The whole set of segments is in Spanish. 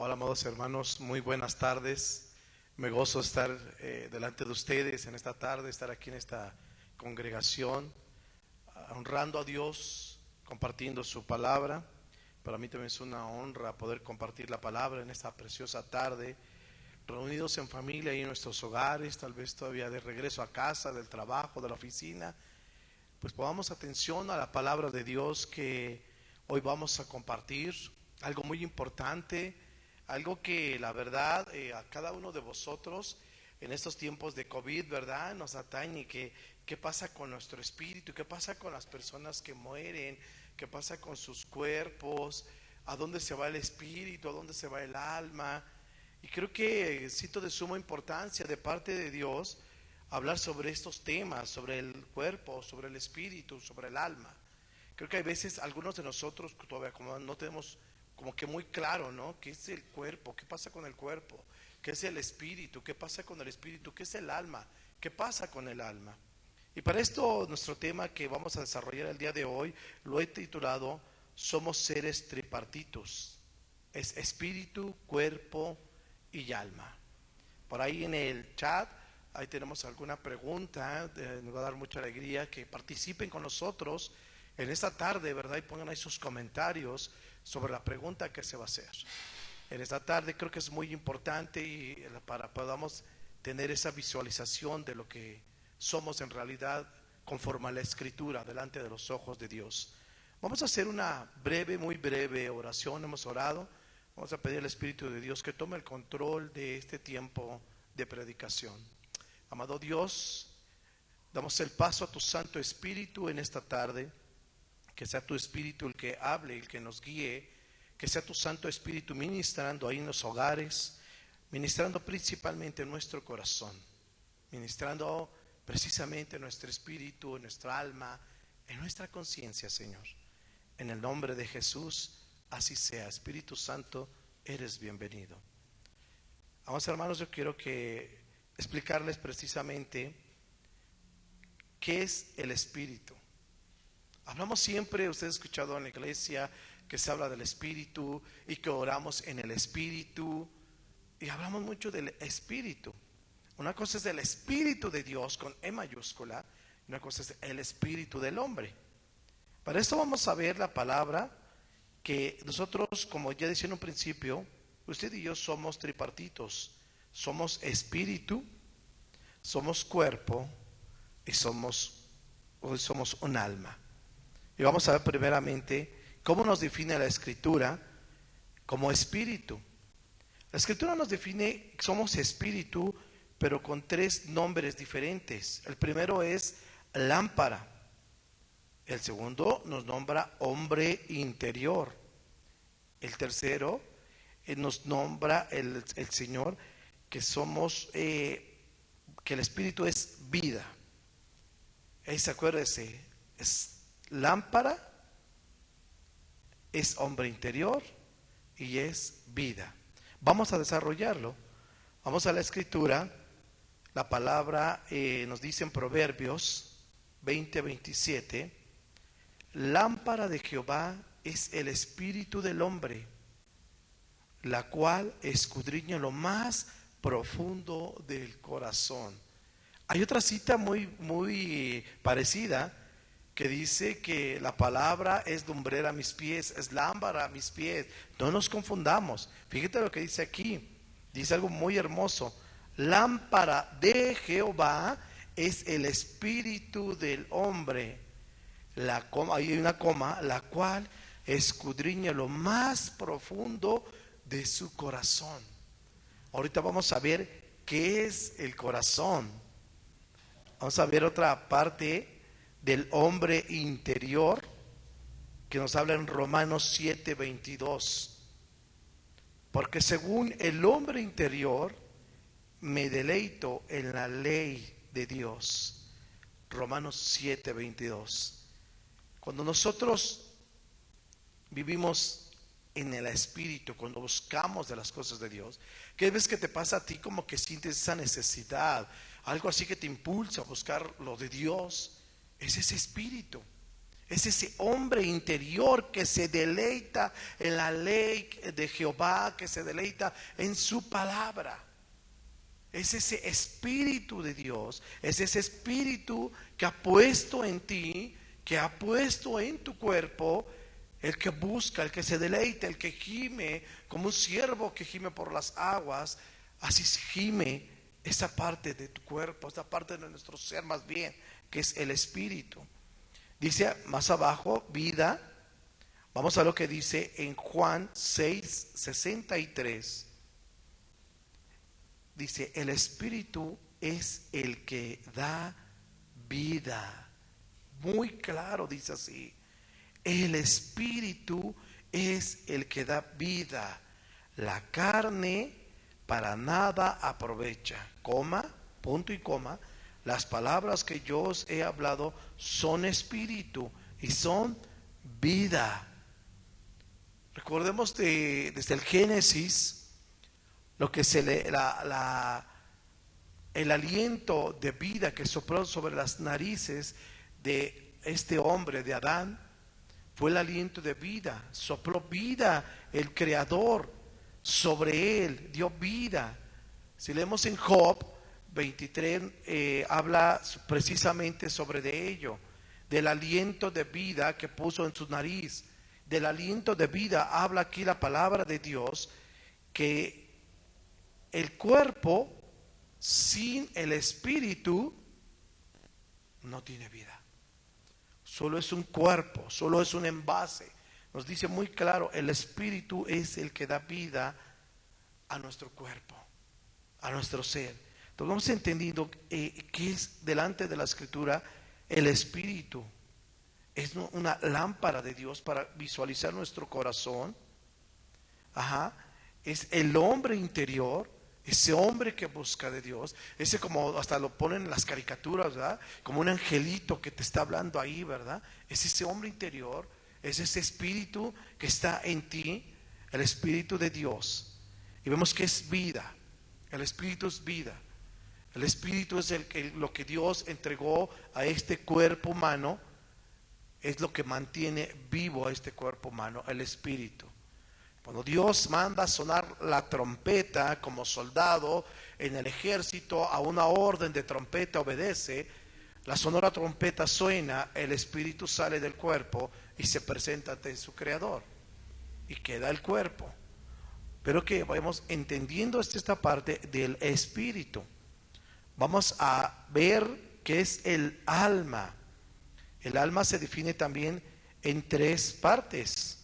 Hola, amados hermanos, muy buenas tardes. Me gozo estar eh, delante de ustedes en esta tarde, estar aquí en esta congregación, honrando a Dios, compartiendo su palabra. Para mí también es una honra poder compartir la palabra en esta preciosa tarde, reunidos en familia y en nuestros hogares, tal vez todavía de regreso a casa, del trabajo, de la oficina. Pues pongamos atención a la palabra de Dios que hoy vamos a compartir, algo muy importante algo que la verdad eh, a cada uno de vosotros en estos tiempos de COVID, ¿verdad? Nos atañe, que, qué pasa con nuestro espíritu, qué pasa con las personas que mueren, qué pasa con sus cuerpos, a dónde se va el espíritu, a dónde se va el alma. Y creo que cito de suma importancia de parte de Dios hablar sobre estos temas, sobre el cuerpo, sobre el espíritu, sobre el alma. Creo que hay veces algunos de nosotros todavía como no tenemos como que muy claro, ¿no? ¿Qué es el cuerpo? ¿Qué pasa con el cuerpo? ¿Qué es el espíritu? ¿Qué pasa con el espíritu? ¿Qué es el alma? ¿Qué pasa con el alma? Y para esto nuestro tema que vamos a desarrollar el día de hoy lo he titulado Somos seres tripartitos. Es espíritu, cuerpo y alma. Por ahí en el chat, ahí tenemos alguna pregunta, nos va a dar mucha alegría que participen con nosotros en esta tarde, ¿verdad? Y pongan ahí sus comentarios sobre la pregunta que se va a hacer. En esta tarde creo que es muy importante y para podamos tener esa visualización de lo que somos en realidad conforme a la escritura delante de los ojos de Dios. Vamos a hacer una breve, muy breve oración. Hemos orado. Vamos a pedir al Espíritu de Dios que tome el control de este tiempo de predicación. Amado Dios, damos el paso a tu Santo Espíritu en esta tarde que sea tu Espíritu el que hable, el que nos guíe, que sea tu Santo Espíritu ministrando ahí en los hogares, ministrando principalmente en nuestro corazón, ministrando precisamente en nuestro espíritu, en nuestra alma, en nuestra conciencia, Señor. En el nombre de Jesús, así sea. Espíritu Santo, eres bienvenido. Vamos hermanos, yo quiero que explicarles precisamente qué es el espíritu. Hablamos siempre, usted ha escuchado en la iglesia que se habla del Espíritu y que oramos en el Espíritu. Y hablamos mucho del Espíritu. Una cosa es el Espíritu de Dios con E mayúscula, y una cosa es el Espíritu del hombre. Para esto vamos a ver la palabra que nosotros, como ya decía en un principio, usted y yo somos tripartitos. Somos espíritu, somos cuerpo y somos, somos un alma. Y vamos a ver primeramente cómo nos define la escritura como espíritu. La escritura nos define, somos espíritu, pero con tres nombres diferentes. El primero es lámpara. El segundo nos nombra hombre interior. El tercero eh, nos nombra el, Señor que somos, eh, que el espíritu es vida. Ahí se acuérdese, es lámpara, es hombre interior y es vida. Vamos a desarrollarlo. Vamos a la escritura. La palabra eh, nos dice en Proverbios 20, 27, lámpara de Jehová es el espíritu del hombre, la cual escudriña lo más profundo del corazón. Hay otra cita muy, muy parecida que dice que la palabra es lumbrera a mis pies, es lámpara a mis pies. No nos confundamos. Fíjate lo que dice aquí. Dice algo muy hermoso. Lámpara de Jehová es el espíritu del hombre. La coma, hay una coma, la cual escudriña lo más profundo de su corazón. Ahorita vamos a ver qué es el corazón. Vamos a ver otra parte del hombre interior que nos habla en Romanos 7, 22. Porque según el hombre interior, me deleito en la ley de Dios. Romanos 7, 22. Cuando nosotros vivimos en el espíritu, cuando buscamos de las cosas de Dios, ¿qué ves que te pasa a ti como que sientes esa necesidad? Algo así que te impulsa a buscar lo de Dios es ese espíritu. Es ese hombre interior que se deleita en la ley de Jehová, que se deleita en su palabra. Es ese espíritu de Dios, es ese espíritu que ha puesto en ti, que ha puesto en tu cuerpo, el que busca, el que se deleita, el que gime, como un siervo que gime por las aguas, así gime esa parte de tu cuerpo, esa parte de nuestro ser más bien, que es el espíritu. Dice más abajo, vida. Vamos a lo que dice en Juan 6, 63. Dice, el espíritu es el que da vida. Muy claro dice así. El espíritu es el que da vida. La carne para nada aprovecha. Coma, punto y coma. Las palabras que yo os he hablado son espíritu y son vida. Recordemos de, desde el Génesis lo que se le, la, el aliento de vida que sopló sobre las narices de este hombre, de Adán, fue el aliento de vida. Sopló vida el Creador sobre él, dio vida. Si leemos en Job 23, eh, habla precisamente sobre de ello, del aliento de vida que puso en su nariz. Del aliento de vida habla aquí la palabra de Dios, que el cuerpo sin el espíritu no tiene vida. Solo es un cuerpo, solo es un envase nos dice muy claro, el Espíritu es el que da vida a nuestro cuerpo, a nuestro ser. Entonces hemos entendido eh, que es delante de la Escritura el Espíritu. Es una lámpara de Dios para visualizar nuestro corazón. Ajá. Es el hombre interior, ese hombre que busca de Dios, ese como hasta lo ponen en las caricaturas, ¿verdad? Como un angelito que te está hablando ahí, ¿verdad? Es ese hombre interior es ese espíritu que está en ti, el espíritu de Dios. Y vemos que es vida. El espíritu es vida. El espíritu es el que, lo que Dios entregó a este cuerpo humano. Es lo que mantiene vivo a este cuerpo humano, el espíritu. Cuando Dios manda sonar la trompeta como soldado en el ejército, a una orden de trompeta obedece, la sonora trompeta suena, el espíritu sale del cuerpo y se presenta ante su creador y queda el cuerpo. Pero que vamos entendiendo esta parte del espíritu. Vamos a ver qué es el alma. El alma se define también en tres partes.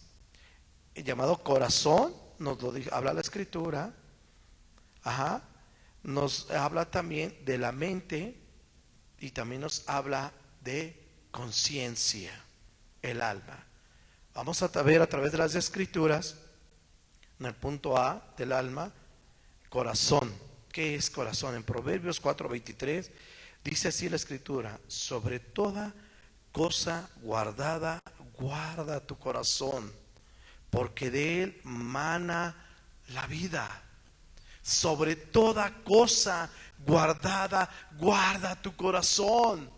El llamado corazón, nos lo habla la escritura. Ajá. Nos habla también de la mente y también nos habla de conciencia el alma. Vamos a ver a través de las escrituras, en el punto A del alma, corazón. ¿Qué es corazón? En Proverbios 4:23 dice así la escritura, sobre toda cosa guardada, guarda tu corazón, porque de él mana la vida. Sobre toda cosa guardada, guarda tu corazón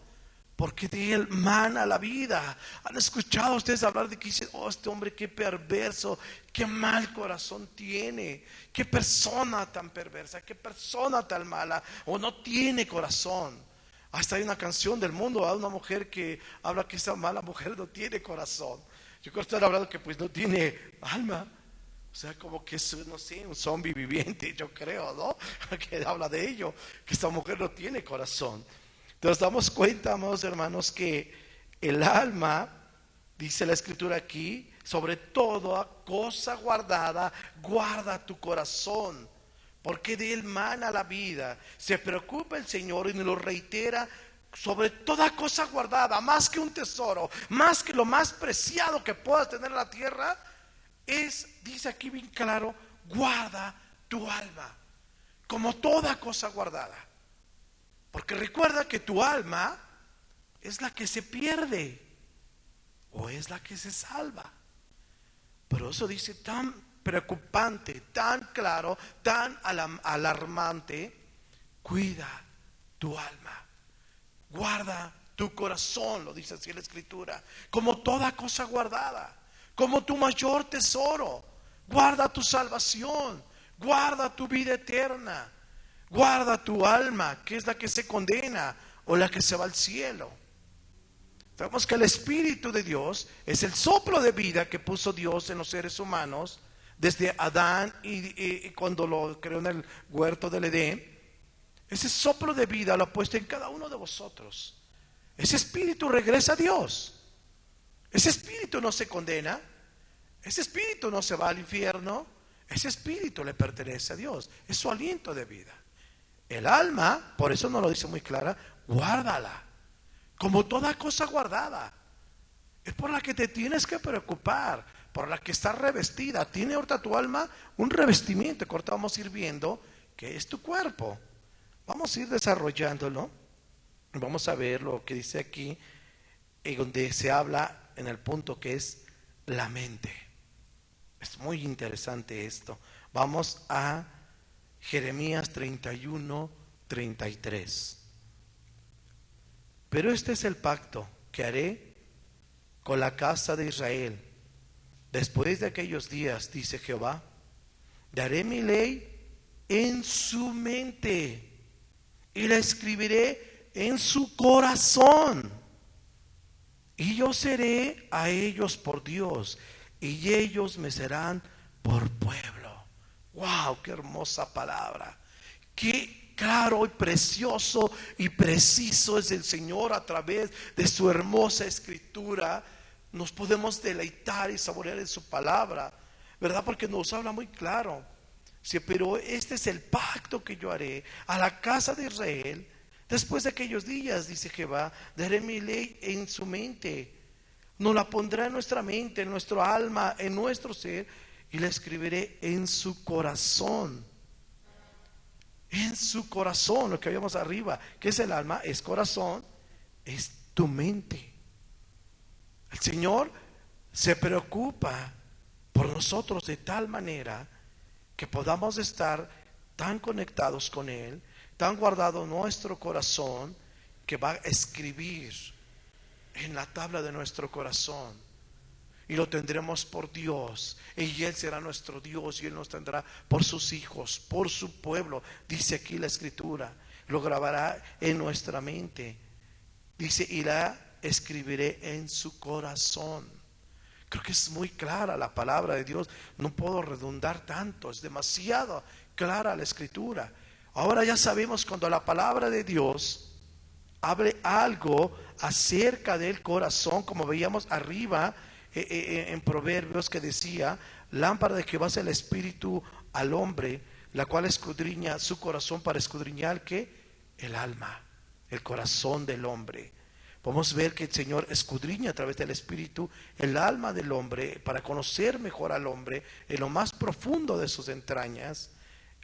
porque de él mana la vida. ¿Han escuchado ustedes hablar de que dicen, oh, este hombre qué perverso, qué mal corazón tiene, qué persona tan perversa, qué persona tan mala, o no tiene corazón? Hasta hay una canción del mundo, a una mujer que habla que esa mala mujer no tiene corazón. Yo creo que están hablando que pues no tiene alma. O sea, como que es, no sé, un zombie viviente, yo creo, ¿no? Que habla de ello, que esta mujer no tiene corazón. Nos damos cuenta, amados hermanos, que el alma, dice la escritura aquí, sobre toda cosa guardada, guarda tu corazón, porque de él mana la vida. Se preocupa el Señor y nos lo reitera sobre toda cosa guardada, más que un tesoro, más que lo más preciado que puedas tener en la tierra, es, dice aquí bien claro, guarda tu alma, como toda cosa guardada. Porque recuerda que tu alma es la que se pierde o es la que se salva. Pero eso dice tan preocupante, tan claro, tan alarmante, cuida tu alma, guarda tu corazón, lo dice así la escritura, como toda cosa guardada, como tu mayor tesoro. Guarda tu salvación, guarda tu vida eterna, guarda tu alma, que es la que se condena o la que se va al cielo. Sabemos que el Espíritu de Dios es el soplo de vida que puso Dios en los seres humanos desde Adán y, cuando lo creó en el huerto del Edén. Ese soplo de vida lo ha puesto en cada uno de vosotros. Ese espíritu regresa a Dios. Ese espíritu no se condena. Ese espíritu no se va al infierno. Ese espíritu le pertenece a Dios. Es su aliento de vida. El alma, por eso no lo dice muy clara, guárdala como toda cosa guardada. Es por la que te tienes que preocupar, por la que está revestida. Tiene ahorita tu alma un revestimiento que ahorita vamos a ir viendo, que es tu cuerpo. Vamos a ir desarrollándolo. Vamos a ver lo que dice aquí, en donde se habla en el punto que es la mente. Es muy interesante esto. Vamos a Jeremías 31, 33. Pero este es el pacto que haré con la casa de Israel. Después de aquellos días, dice Jehová, daré mi ley en su mente y la escribiré en su corazón. Y yo seré a ellos por Dios y ellos me serán por pueblo. ¡Wow! ¡Qué hermosa palabra! ¡Qué claro y precioso y preciso es el Señor a través de su hermosa escritura. Nos podemos deleitar y saborear en su palabra, ¿verdad? Porque nos habla muy claro. Sí, pero este es el pacto que yo haré a la casa de Israel. Después de aquellos días, dice Jehová, daré mi ley en su mente. Nos la pondrá en nuestra mente, en nuestro alma, en nuestro ser, y la escribiré en su corazón en su corazón, lo que vemos arriba, que es el alma, es corazón, es tu mente. El Señor se preocupa por nosotros de tal manera que podamos estar tan conectados con Él, tan guardado nuestro corazón, que va a escribir en la tabla de nuestro corazón y lo tendremos por Dios. Y Él será nuestro Dios y Él nos tendrá por sus hijos, por su pueblo. Dice aquí la escritura. Lo grabará en nuestra mente. Dice, y la escribiré en su corazón. Creo que es muy clara la palabra de Dios. No puedo redundar tanto. Es demasiado clara la escritura. Ahora ya sabemos cuando la palabra de Dios hable algo acerca del corazón, como veíamos arriba, en Proverbios que decía, lámpara de Jehová es el espíritu al hombre, la cual escudriña su corazón para escudriñar que el alma, el corazón del hombre. Podemos ver que el Señor escudriña a través del Espíritu el alma del hombre para conocer mejor al hombre en lo más profundo de sus entrañas.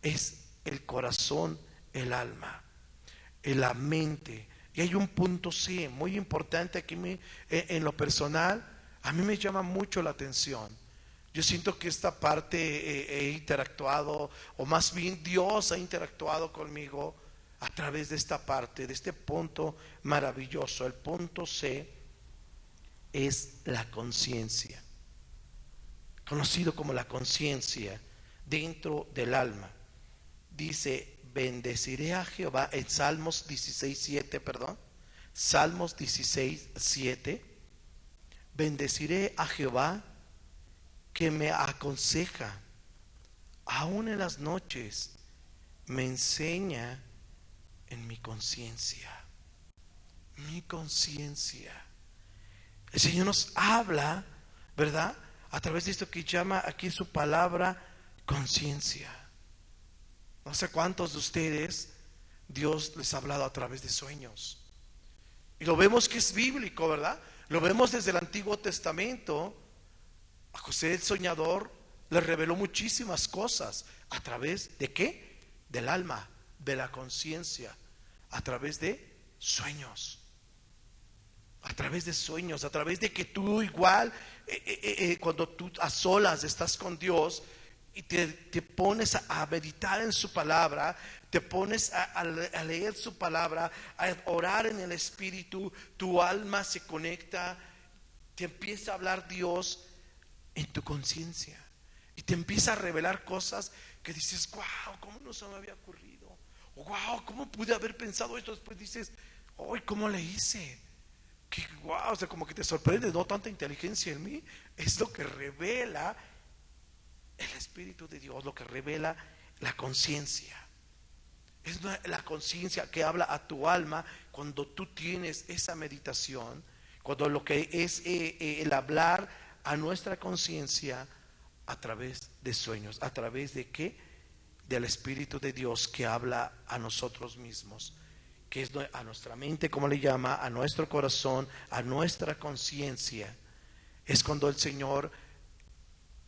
Es el corazón, el alma, la mente. Y hay un punto C muy importante aquí en lo personal a mí me llama mucho la atención. Yo siento que esta parte he, interactuado, o más bien Dios ha interactuado conmigo a través de esta parte, de este punto maravilloso. El punto C es la conciencia, conocido como la conciencia dentro del alma. Dice, bendeciré a Jehová en Salmos 16, 7, perdón. Salmos 16, 7 Bendeciré a Jehová que me aconseja, aún en las noches me enseña en mi conciencia. Mi conciencia. El Señor nos habla, ¿verdad? A través de esto que llama aquí su palabra conciencia. No sé cuántos de ustedes Dios les ha hablado a través de sueños. Y lo vemos que es bíblico, ¿verdad? Lo vemos desde el Antiguo Testamento. A José el soñador le reveló muchísimas cosas. ¿A través de qué? Del alma, de la conciencia. A través de sueños. A través de sueños, a través de que tú igual, eh, eh, eh, cuando tú a solas estás con Dios, y te, pones a, meditar en su palabra, te pones a, leer su palabra, a orar en el Espíritu, tu alma se conecta, te empieza a hablar Dios en tu conciencia y te empieza a revelar cosas que dices, wow, ¿cómo no se me había ocurrido? wow, ¿cómo pude haber pensado esto? Después dices, uy, ¿cómo le hice? Que wow, o sea, como que te sorprende, no tanta inteligencia en mí, es lo que revela el Espíritu de Dios, lo que revela la conciencia. Es la conciencia que habla a tu alma cuando tú tienes esa meditación, cuando lo que es eh, eh, el hablar a nuestra conciencia a través de sueños, a través de qué? Del Espíritu de Dios que habla a nosotros mismos, que es a nuestra mente, como le llama, a nuestro corazón, a nuestra conciencia. Es cuando el Señor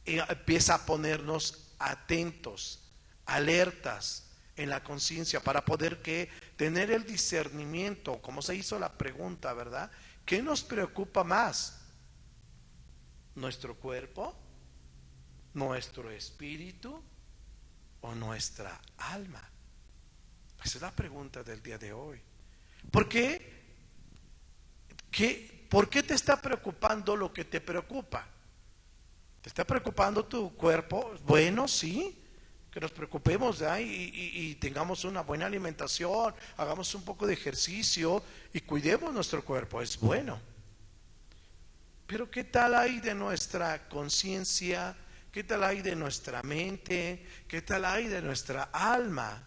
empieza a ponernos atentos, alertas en la conciencia para poder que tener el discernimiento, como se hizo la pregunta, ¿verdad? ¿Qué nos preocupa más? ¿Nuestro cuerpo? ¿Nuestro espíritu? ¿O nuestra alma? Esa es la pregunta del día de hoy. ¿Por qué? ¿Qué, ¿Por qué te está preocupando lo que te preocupa? ¿Te está preocupando tu cuerpo? Bueno, sí, que nos preocupemos y, tengamos una buena alimentación, hagamos un poco de ejercicio y cuidemos nuestro cuerpo, es bueno. Pero ¿qué tal hay de nuestra conciencia? ¿Qué tal hay de nuestra mente? ¿Qué tal hay de nuestra alma?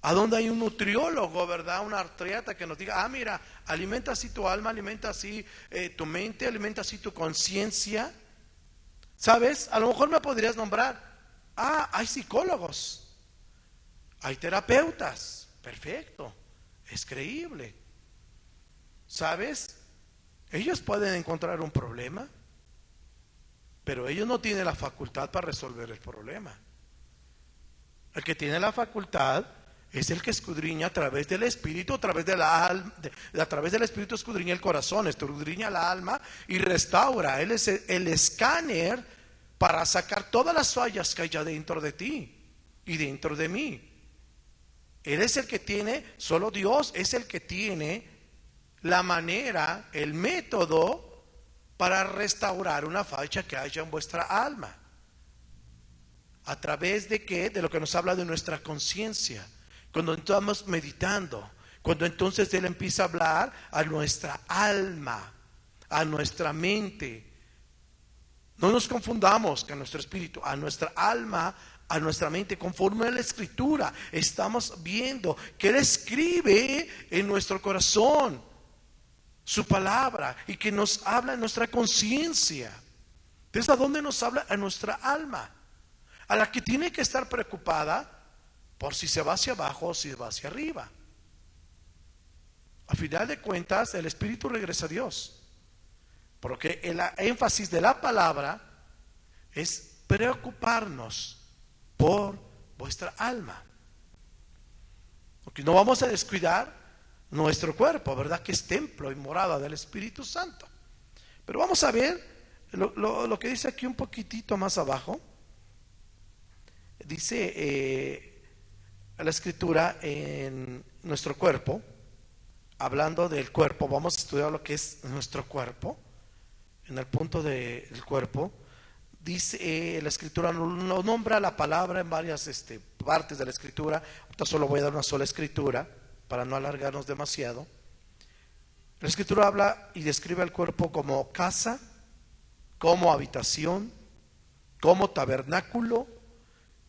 ¿A dónde hay un nutriólogo, verdad? Un artriata que nos diga, ah, mira, alimenta así tu alma, alimenta así eh, tu mente, alimenta así tu conciencia. ¿Sabes? A lo mejor me podrías nombrar. Ah, hay psicólogos. Hay terapeutas. Perfecto. Es creíble. ¿Sabes? Ellos pueden encontrar un problema, pero ellos no tienen la facultad para resolver el problema. El que tiene la facultad es el que escudriña a través del espíritu, a través de la alma, a través del espíritu escudriña el corazón, escudriña la alma y restaura. Él es el, escáner para sacar todas las fallas que hay dentro de ti y dentro de mí. Él es el que tiene, solo Dios es el que tiene la manera, el método para restaurar una falla que haya en vuestra alma. ¿A través de qué? De lo que nos habla de nuestra conciencia cuando estamos meditando, cuando entonces Él empieza a hablar a nuestra alma, a nuestra mente. No nos confundamos con nuestro espíritu, a nuestra alma, a nuestra mente, conforme a la escritura. Estamos viendo que Él escribe en nuestro corazón su palabra y que nos habla en nuestra conciencia. ¿a dónde nos habla? A nuestra alma, a la que tiene que estar preocupada por si se va hacia abajo o si va hacia arriba. A final de cuentas, el Espíritu regresa a Dios. Porque el énfasis de la palabra es preocuparnos por vuestra alma. Porque no vamos a descuidar nuestro cuerpo, ¿verdad? Que es templo y morada del Espíritu Santo. Pero vamos a ver lo, que dice aquí un poquitito más abajo. Dice, eh, la escritura en nuestro cuerpo, hablando del cuerpo, vamos a estudiar lo que es nuestro cuerpo, en el punto del cuerpo, dice eh, la escritura, no nombra la palabra en varias este, partes de la escritura, ahorita solo voy a dar una sola escritura para no alargarnos demasiado. La escritura habla y describe al cuerpo como casa, como habitación, como tabernáculo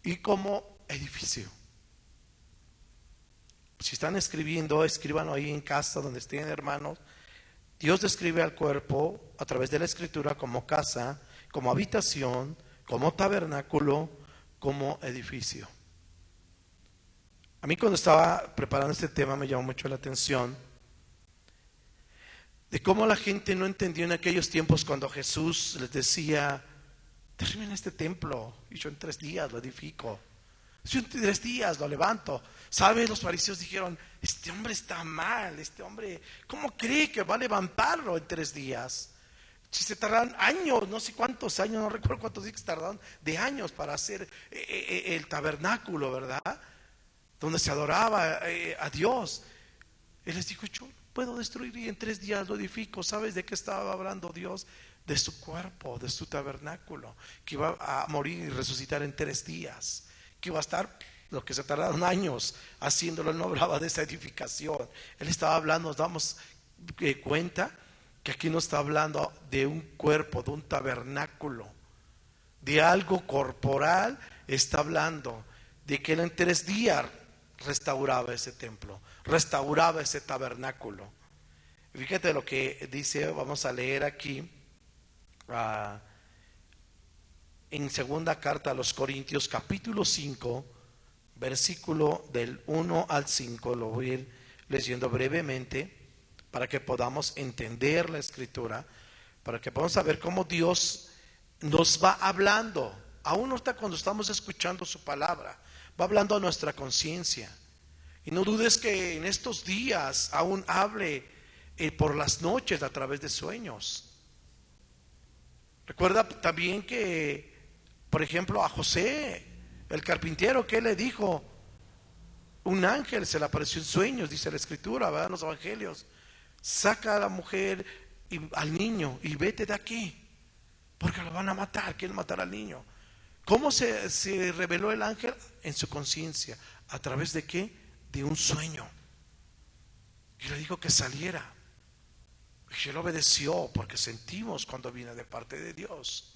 y como edificio. Si están escribiendo, escriban ahí en casa donde estén hermanos. Dios describe al cuerpo a través de la escritura como casa, como habitación, como tabernáculo, como edificio. A mí cuando estaba preparando este tema me llamó mucho la atención de cómo la gente no entendió en aquellos tiempos cuando Jesús les decía, termina este templo y yo en tres días lo edifico. Si en tres días lo levanto. ¿Sabes? Los fariseos dijeron, este hombre está mal, este hombre, ¿cómo cree que va a levantarlo en tres días? Si se tardaron años, no sé cuántos años, no recuerdo cuántos días tardaron, de años para hacer eh, eh, el tabernáculo, ¿verdad? Donde se adoraba eh, a Dios. Él les dijo, yo puedo destruir y en tres días lo edifico. ¿Sabes de qué estaba hablando Dios? De su cuerpo, de su tabernáculo, que iba a morir y resucitar en tres días, que iba a estar lo que se tardaron años haciéndolo, él no hablaba de esa edificación. Él estaba hablando, nos damos cuenta que aquí no está hablando de un cuerpo, de un tabernáculo, de algo corporal, está hablando de que él en tres días restauraba ese templo, restauraba ese tabernáculo. Fíjate lo que dice, vamos a leer aquí ah, en segunda carta a los Corintios capítulo 5, versículo del 1 al 5, lo voy a ir leyendo brevemente para que podamos entender la escritura, para que podamos saber cómo Dios nos va hablando, aún está cuando estamos escuchando su palabra, va hablando a nuestra conciencia. Y no dudes que en estos días aún hable eh, por las noches a través de sueños. Recuerda también que, por ejemplo, a José, el carpintero, ¿qué le dijo? Un ángel se le apareció en sueños, dice la escritura, ¿verdad? En los evangelios saca a la mujer y al niño y vete de aquí, porque lo van a matar, quieren matar al niño. ¿Cómo se, se reveló el ángel? En su conciencia. ¿A través de qué? De un sueño. Y le dijo que saliera. Y él obedeció porque sentimos cuando viene de parte de Dios.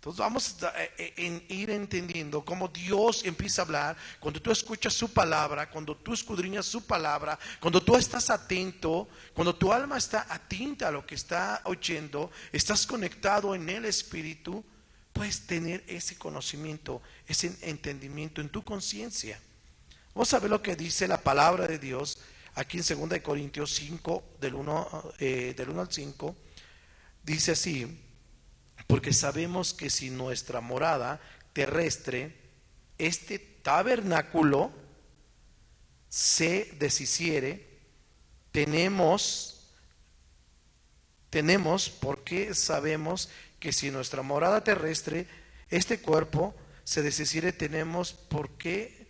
Entonces vamos a eh, eh, ir entendiendo cómo Dios empieza a hablar cuando tú escuchas su palabra, cuando tú escudriñas su palabra, cuando tú estás atento, cuando tu alma está atenta a lo que está oyendo, estás conectado en el Espíritu, puedes tener ese conocimiento, ese entendimiento en tu conciencia. Vamos a ver lo que dice la palabra de Dios aquí en 2 Corintios 5, del 1, eh, del 1 al 5. Dice así porque sabemos que si nuestra morada terrestre, este tabernáculo, se deshiciere, tenemos, tenemos, porque sabemos que si nuestra morada terrestre, este cuerpo, se deshiciere, tenemos, porque,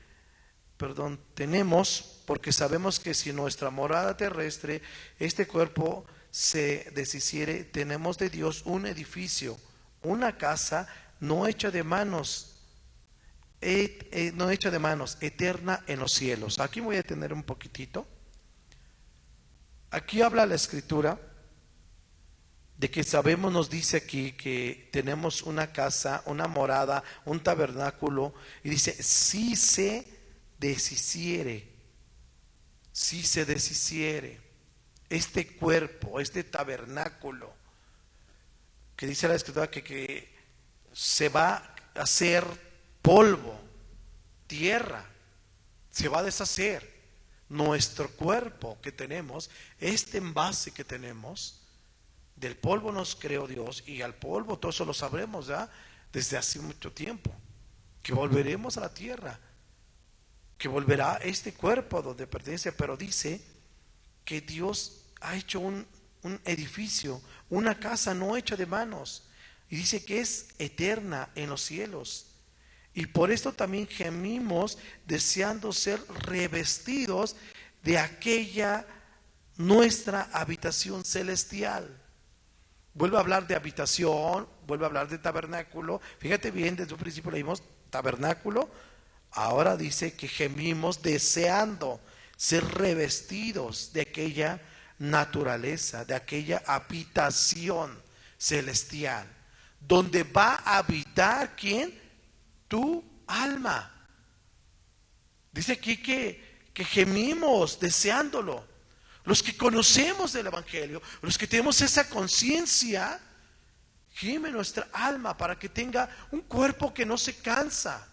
perdón, tenemos, porque sabemos que si nuestra morada terrestre, este cuerpo, se deshiciere, tenemos de Dios un edificio una casa no hecha de manos, no hecha de manos, eterna en los cielos. Aquí voy a tener un poquitito. Aquí habla la escritura de que sabemos, nos dice aquí que tenemos una casa, una morada, un tabernáculo, y dice, si se deshiciere, si se deshiciere este cuerpo, este tabernáculo, que dice la escritura que, se va a hacer polvo, tierra, se va a deshacer. Nuestro cuerpo que tenemos, este envase que tenemos, del polvo nos creó Dios y al polvo, todo eso lo sabremos ya desde hace mucho tiempo, que volveremos a la tierra, que volverá este cuerpo donde pertenece, pero dice que Dios ha hecho un, un edificio, una casa no hecha de manos. Y dice que es eterna en los cielos. Y por esto también gemimos deseando ser revestidos de aquella nuestra habitación celestial. Vuelve a hablar de habitación, vuelve a hablar de tabernáculo. Fíjate bien, desde un principio leímos tabernáculo. Ahora dice que gemimos deseando ser revestidos de aquella naturaleza, de aquella habitación celestial, donde va a habitar quién? Tu alma. Dice aquí que, que gemimos deseándolo. Los que conocemos del Evangelio, los que tenemos esa conciencia, gime nuestra alma para que tenga un cuerpo que no se cansa,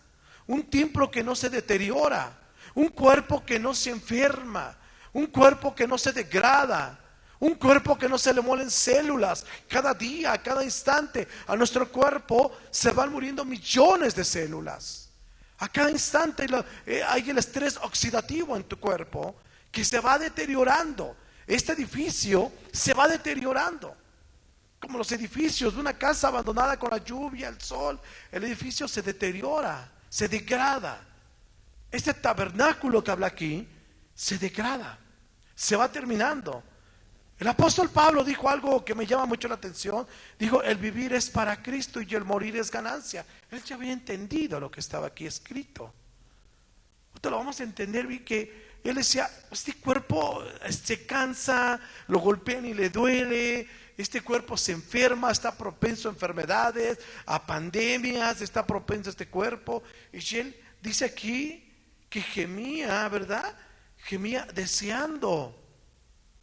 un templo que no se deteriora, un cuerpo que no se enferma, un cuerpo que no se degrada, un cuerpo que no se le muelen células. Cada día, cada instante, a nuestro cuerpo se van muriendo millones de células. A cada instante eh, hay el estrés oxidativo en tu cuerpo que se va deteriorando. Este edificio se va deteriorando. como los edificios de una casa abandonada con la lluvia, el sol, el edificio se deteriora, se degrada. Este tabernáculo que habla aquí se degrada, se va terminando. El apóstol Pablo dijo algo que me llama mucho la atención. Dijo, el vivir es para Cristo y el morir es ganancia. Él ya había entendido lo que estaba aquí escrito. Esto lo vamos a entender, vi que él decía, este cuerpo se cansa, lo golpean y le duele, este cuerpo se enferma, está propenso a enfermedades, a pandemias, está propenso a este cuerpo. Y él dice aquí que gemía, ¿verdad? Gemía deseando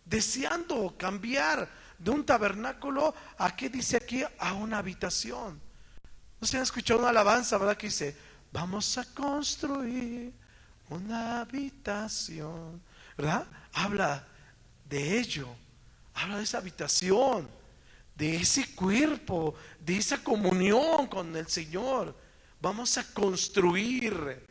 deseando cambiar de un tabernáculo a qué dice aquí, a una habitación. ¿No se han escuchado una alabanza, verdad? Que dice, vamos a construir una habitación, ¿verdad? Habla de ello, habla de esa habitación, de ese cuerpo, de esa comunión con el Señor. Vamos a construir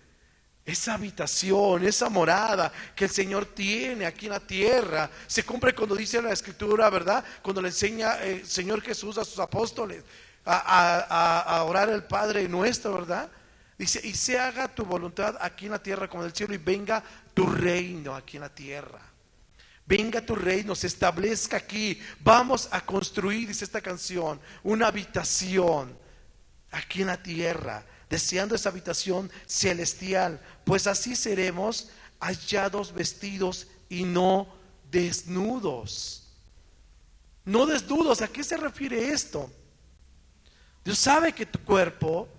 esa habitación, esa morada que el Señor tiene aquí en la tierra, se cumple cuando dice la Escritura, ¿verdad? Cuando le enseña el Señor Jesús a sus apóstoles a, orar al Padre nuestro, ¿verdad? Dice, y se haga tu voluntad aquí en la tierra como en el cielo y venga tu reino aquí en la tierra. Venga tu reino, se establezca aquí. Vamos a construir, dice esta canción, una habitación aquí en la tierra deseando esa habitación celestial, pues así seremos hallados vestidos y no desnudos. No desnudos, ¿a qué se refiere esto? Dios sabe que tu cuerpo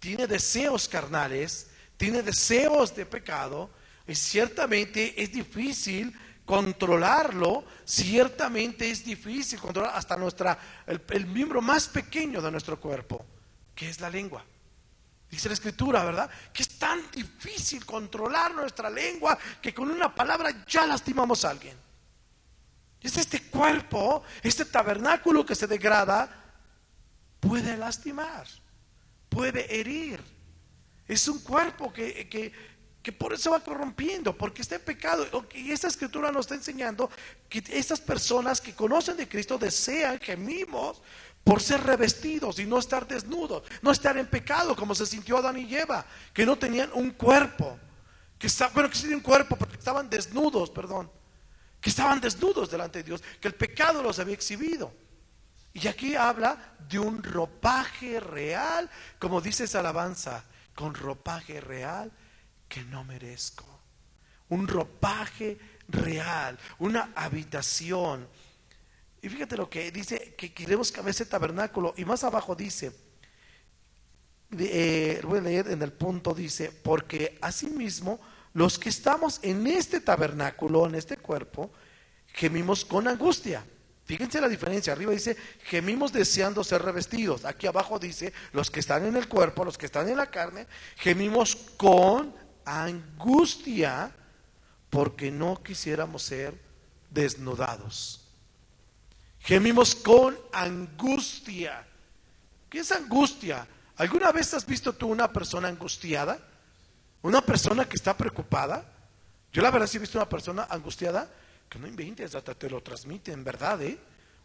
tiene deseos carnales, tiene deseos de pecado, y ciertamente es difícil controlarlo, ciertamente es difícil controlar hasta nuestra, el, el miembro más pequeño de nuestro cuerpo, que es la lengua. Dice la escritura, ¿verdad? Que es tan difícil controlar nuestra lengua que con una palabra ya lastimamos a alguien. Es este cuerpo, este tabernáculo que se degrada, puede lastimar, puede herir. Es un cuerpo que, que, que por eso va corrompiendo, porque está en pecado. Y esta escritura nos está enseñando que estas personas que conocen de Cristo desean, gemimos por ser revestidos y no estar desnudos, no estar en pecado como se sintió Adán y Eva, que no tenían un cuerpo, que bueno, que sí un cuerpo, porque estaban desnudos, perdón, que estaban desnudos delante de Dios, que el pecado los había exhibido. Y aquí habla de un ropaje real, como dice esa alabanza, con ropaje real que no merezco. Un ropaje real, una habitación y fíjate lo que dice, que queremos que ese tabernáculo. Y más abajo dice, eh, voy a leer en el punto, dice, porque asimismo los que estamos en este tabernáculo, en este cuerpo, gemimos con angustia. Fíjense la diferencia, arriba dice, gemimos deseando ser revestidos. Aquí abajo dice, los que están en el cuerpo, los que están en la carne, gemimos con angustia porque no quisiéramos ser desnudados. Gemimos con angustia. ¿Qué es angustia? ¿Alguna vez has visto tú una persona angustiada? ¿Una persona que está preocupada? Yo la verdad sí he visto una persona angustiada que no inventes, hasta te lo transmite, en verdad, ¿eh?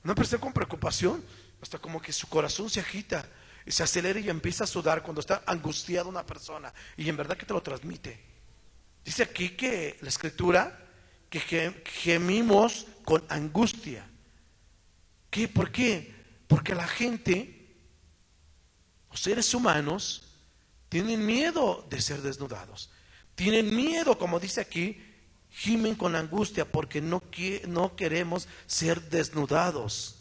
Una persona con preocupación, hasta como que su corazón se agita y se acelera y empieza a sudar cuando está angustiada una persona. Y en verdad que te lo transmite. Dice aquí que la escritura, que gemimos con angustia. ¿Por qué? Porque la gente, los seres humanos, tienen miedo de ser desnudados. Tienen miedo, como dice aquí, gimen con angustia porque no, no queremos ser desnudados.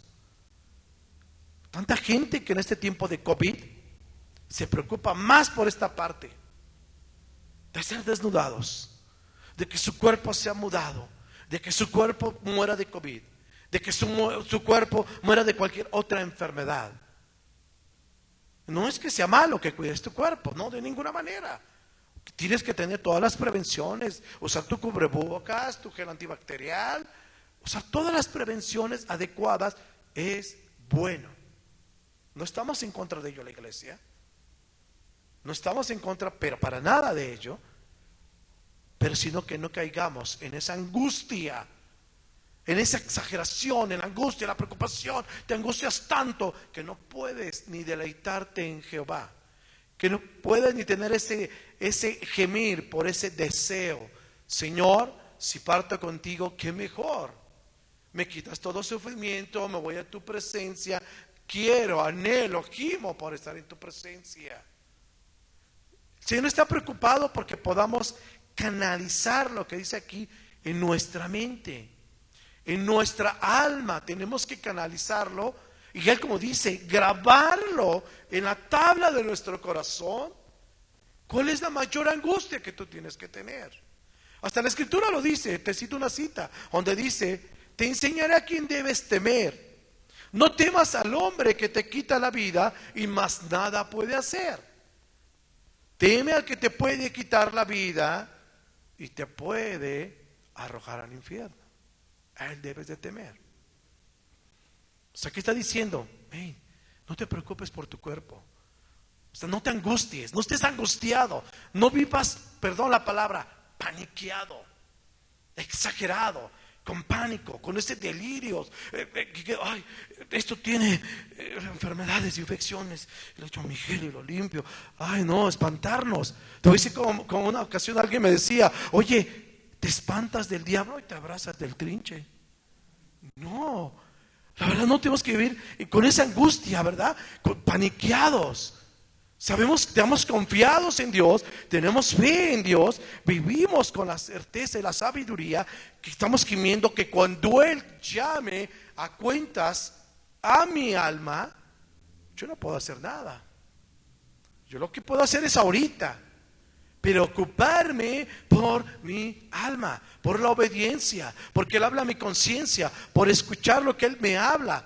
Tanta gente que en este tiempo de COVID se preocupa más por esta parte, de ser desnudados, de que su cuerpo sea mudado, de que su cuerpo muera de COVID de que su, cuerpo muera de cualquier otra enfermedad. No es que sea malo que cuides tu cuerpo, no, de ninguna manera. Tienes que tener todas las prevenciones, usar tu cubrebocas, tu gel antibacterial, usar todas las prevenciones adecuadas es bueno. No estamos en contra de ello la iglesia. No estamos en contra, pero para nada de ello. Pero sino que no caigamos en esa angustia en esa exageración, en la angustia, en la preocupación, te angustias tanto que no puedes ni deleitarte en Jehová, que no puedes ni tener ese, ese gemir por ese deseo. Señor, si parto contigo, qué mejor. Me quitas todo sufrimiento, me voy a tu presencia, quiero, anhelo, gimo por estar en tu presencia. Si no está preocupado porque podamos canalizar lo que dice aquí en nuestra mente en nuestra alma. Tenemos que canalizarlo y él como dice, grabarlo en la tabla de nuestro corazón. ¿Cuál es la mayor angustia que tú tienes que tener? Hasta la escritura lo dice, te cito una cita, donde dice, te enseñaré a quién debes temer. No temas al hombre que te quita la vida y más nada puede hacer. Teme al que te puede quitar la vida y te puede arrojar al infierno a Él debes de temer. O sea, ¿qué está diciendo? no te preocupes por tu cuerpo. O sea, no te angusties, no estés angustiado, no vivas, perdón la palabra, paniqueado, exagerado, con pánico, con ese delirio. Eh, eh, ay, esto tiene eh, enfermedades, infecciones. Le echo mi gel y lo limpio. Ay, no, espantarnos. Te voy a decir como una ocasión alguien me decía, oye, te espantas del diablo y te abrazas del trinche. No, la verdad no tenemos que vivir con esa angustia, ¿verdad? Con, paniqueados. Sabemos que estamos confiados en Dios, tenemos fe en Dios, vivimos con la certeza y la sabiduría que estamos quimiendo que cuando Él llame a cuentas a mi alma, yo no puedo hacer nada. Yo lo que puedo hacer es ahorita preocuparme por mi alma, por la obediencia, porque Él habla a mi conciencia, por escuchar lo que Él me habla,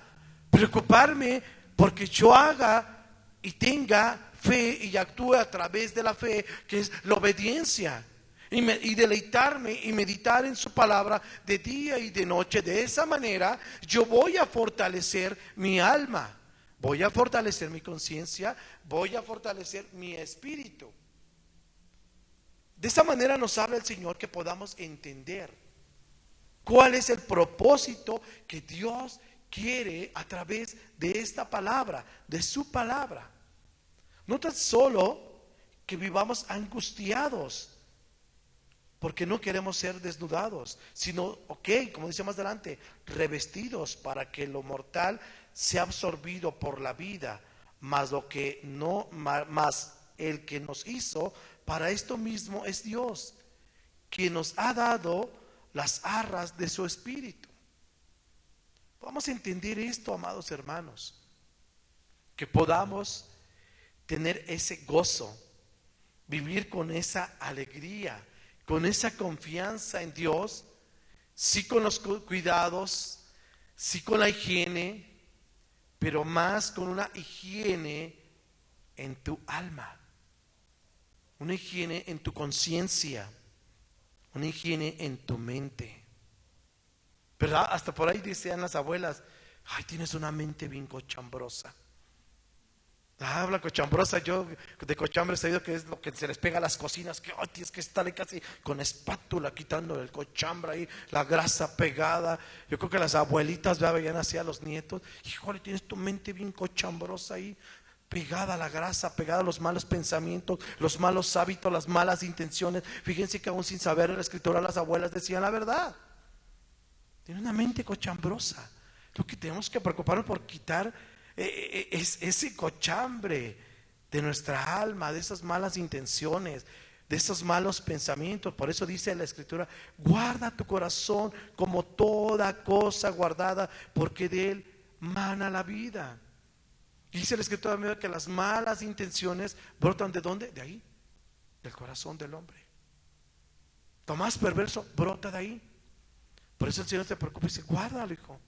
preocuparme porque yo haga y tenga fe y actúe a través de la fe, que es la obediencia. Y, y, deleitarme y meditar en su palabra de día y de noche. De esa manera yo voy a fortalecer mi alma, voy a fortalecer mi conciencia, voy a fortalecer mi espíritu. De esa manera nos habla el Señor que podamos entender cuál es el propósito que Dios quiere a través de esta palabra, de su palabra. No tan solo que vivamos angustiados porque no queremos ser desnudados, sino, ok, como dice más adelante, revestidos para que lo mortal sea absorbido por la vida, más lo que no, más el que nos hizo para esto mismo es Dios, quien nos ha dado las arras de su espíritu. Vamos a entender esto, amados hermanos, que podamos tener ese gozo, vivir con esa alegría, con esa confianza en Dios, sí con los cuidados, sí con la higiene, pero más con una higiene en tu alma una higiene en tu conciencia, una higiene en tu mente. ¿Verdad? Hasta por ahí decían las abuelas, ay, tienes una mente bien cochambrosa. Ah, habla cochambrosa, yo de cochambre he sabido que es lo que se les pega a las cocinas, que tienes que estar casi con espátula quitando el cochambre ahí, la grasa pegada. Yo creo que las abuelitas veían así a los nietos, híjole, tienes tu mente bien cochambrosa ahí pegada a la grasa, pegada a los malos pensamientos, los malos hábitos, las malas intenciones. Fíjense que aún sin saber la escritura las abuelas decían la verdad. Tiene una mente cochambrosa. Lo que tenemos que preocuparnos por quitar eh, eh, es ese cochambre de nuestra alma, de esas malas intenciones, de esos malos pensamientos. Por eso dice la escritura, guarda tu corazón como toda cosa guardada, porque de él mana la vida. Dice el escritor que las malas intenciones brotan de dónde? De ahí, del corazón del hombre. Lo más perverso brota de ahí. Por eso el Señor te preocupa y dice, guárdalo, hijo.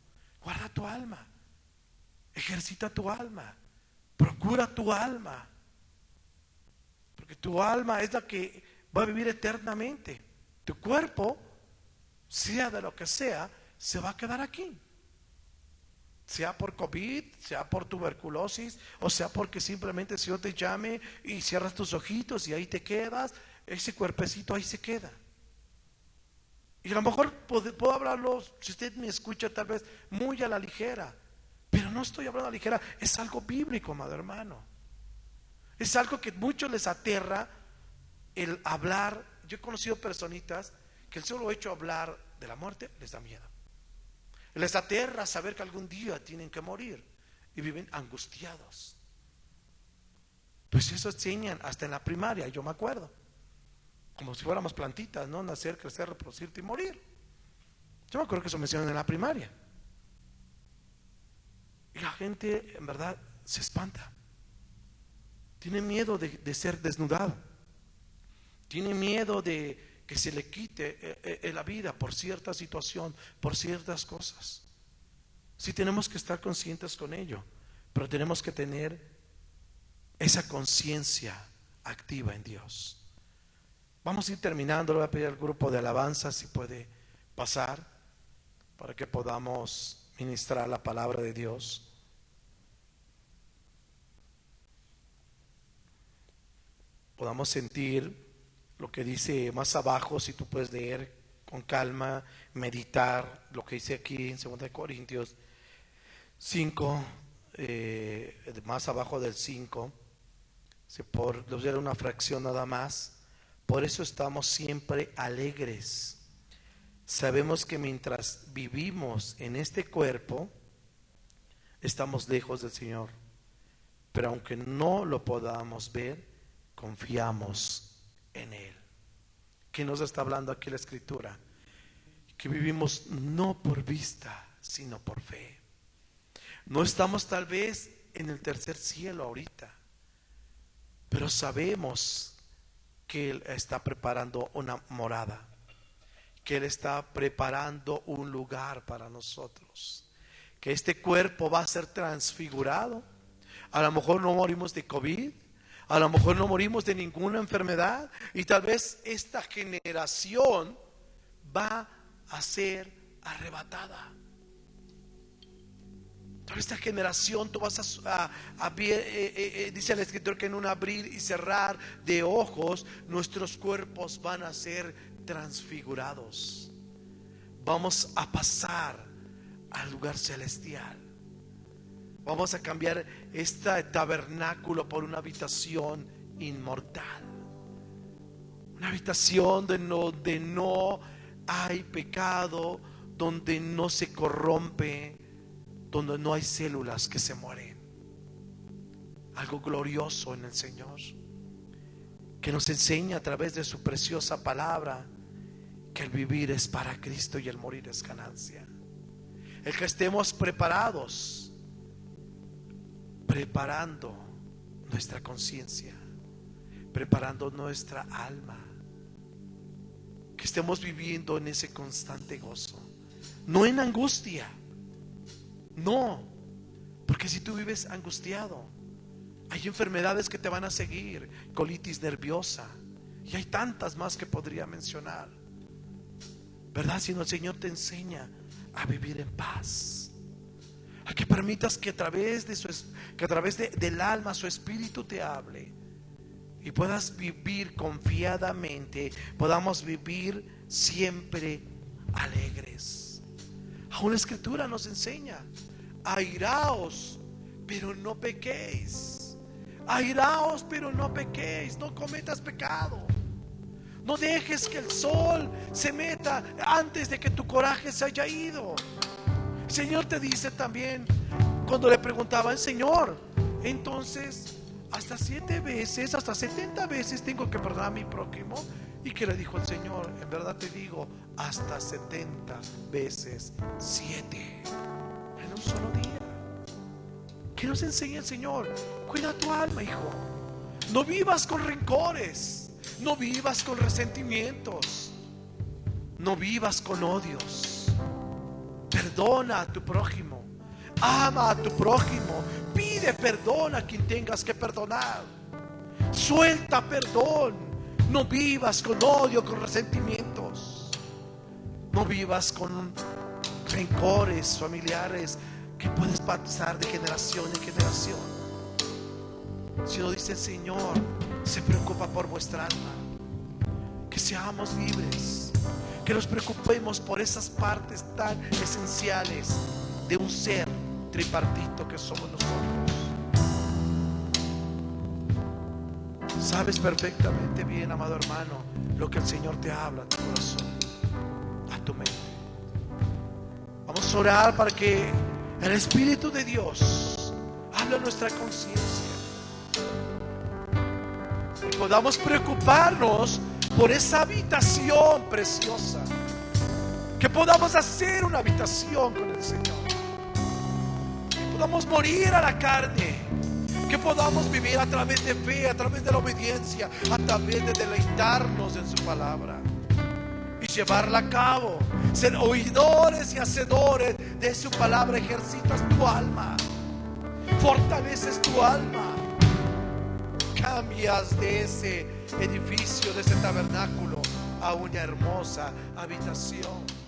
Guarda tu alma. Ejercita tu alma. Procura tu alma. Porque tu alma es la que va a vivir eternamente. Tu cuerpo, sea de lo que sea, se va a quedar aquí sea por COVID, sea por tuberculosis, o sea porque simplemente el Señor te llame y cierras tus ojitos y ahí te quedas, ese cuerpecito ahí se queda. Y a lo mejor puedo, hablarlo, si usted me escucha tal vez muy a la ligera, pero no estoy hablando a la ligera, es algo bíblico, amado hermano. Es algo que muchos les aterra el hablar. Yo he conocido personitas que el solo hecho de hablar de la muerte les da miedo. Les aterra saber que algún día tienen que morir y viven angustiados. Pues eso enseñan hasta en la primaria, yo me acuerdo. Como si fuéramos plantitas, ¿no? Nacer, crecer, reproducirte y morir. Yo me acuerdo que eso mencionan en la primaria. Y la gente, en verdad, se espanta. Tiene miedo de, de ser desnudado. Tiene miedo de, que se le quite eh, eh, la vida por cierta situación, por ciertas cosas. Sí tenemos que estar conscientes con ello, pero tenemos que tener esa conciencia activa en Dios. Vamos a ir terminando, le voy a pedir al grupo de alabanza si puede pasar para que podamos ministrar la palabra de Dios. Podamos sentir lo que dice más abajo, si tú puedes leer con calma, meditar lo que dice aquí en 2 Corintios 5, eh, más abajo del 5, por dar una fracción nada más. Por eso estamos siempre alegres. Sabemos que mientras vivimos en este cuerpo, estamos lejos del Señor. Pero aunque no lo podamos ver, confiamos en Él. Que nos está hablando aquí la escritura? Que vivimos no por vista, sino por fe. No estamos tal vez en el tercer cielo ahorita, pero sabemos que Él está preparando una morada, que Él está preparando un lugar para nosotros, que este cuerpo va a ser transfigurado. A lo mejor no morimos de COVID, a lo mejor no morimos de ninguna enfermedad y tal vez esta generación va a ser arrebatada. Toda esta generación, tú vas a, eh, eh, eh, dice el escritor que en un abrir y cerrar de ojos, nuestros cuerpos van a ser transfigurados. Vamos a pasar al lugar celestial. Vamos a cambiar este tabernáculo por una habitación inmortal. Una habitación donde no hay pecado, donde no se corrompe, donde no hay células que se mueren. Algo glorioso en el Señor, que nos enseña a través de su preciosa palabra que el vivir es para Cristo y el morir es ganancia. El que estemos preparados preparando nuestra conciencia, preparando nuestra alma, que estemos viviendo en ese constante gozo, no en angustia, no, porque si tú vives angustiado, hay enfermedades que te van a seguir, colitis nerviosa, y hay tantas más que podría mencionar, ¿verdad? Si no, el Señor te enseña a vivir en paz a que permitas que a través de su que a través del alma su espíritu te hable y puedas vivir confiadamente, podamos vivir siempre alegres. Aún la escritura nos enseña, airaos, pero no pequéis. Airaos, pero no pequéis, no cometas pecado. No dejes que el sol se meta antes de que tu coraje se haya ido. Señor te dice también, cuando le preguntaban, Señor, entonces, hasta siete veces, hasta setenta veces tengo que perdonar a mi prójimo. Y que le dijo el Señor, en verdad te digo, hasta setenta veces siete en un solo día. ¿Qué nos enseña el Señor? Cuida tu alma, hijo. No vivas con rencores, no vivas con resentimientos, no vivas con odios. Perdona a tu prójimo. Ama a tu prójimo. Pide perdón a quien tengas que perdonar. Suelta perdón. No vivas con odio, con resentimientos. No vivas con rencores familiares que puedes pasar de generación en generación. Sino dice el Señor, se preocupa por vuestra alma. Que seamos libres que nos preocupemos por esas partes tan esenciales de un ser tripartito que somos nosotros. Sabes perfectamente bien, amado hermano, lo que el Señor te habla a tu corazón, a tu mente. Vamos a orar para que el Espíritu de Dios hable a nuestra conciencia y podamos preocuparnos por esa habitación preciosa. Que podamos hacer una habitación con el Señor. Que podamos morir a la carne. Que podamos vivir a través de fe, a través de la obediencia, a través de deleitarnos en su palabra y llevarla a cabo. Ser oidores y hacedores de su palabra. Ejercitas tu alma. Fortaleces tu alma. Cambias de ese edificio, de ese tabernáculo, a una hermosa habitación.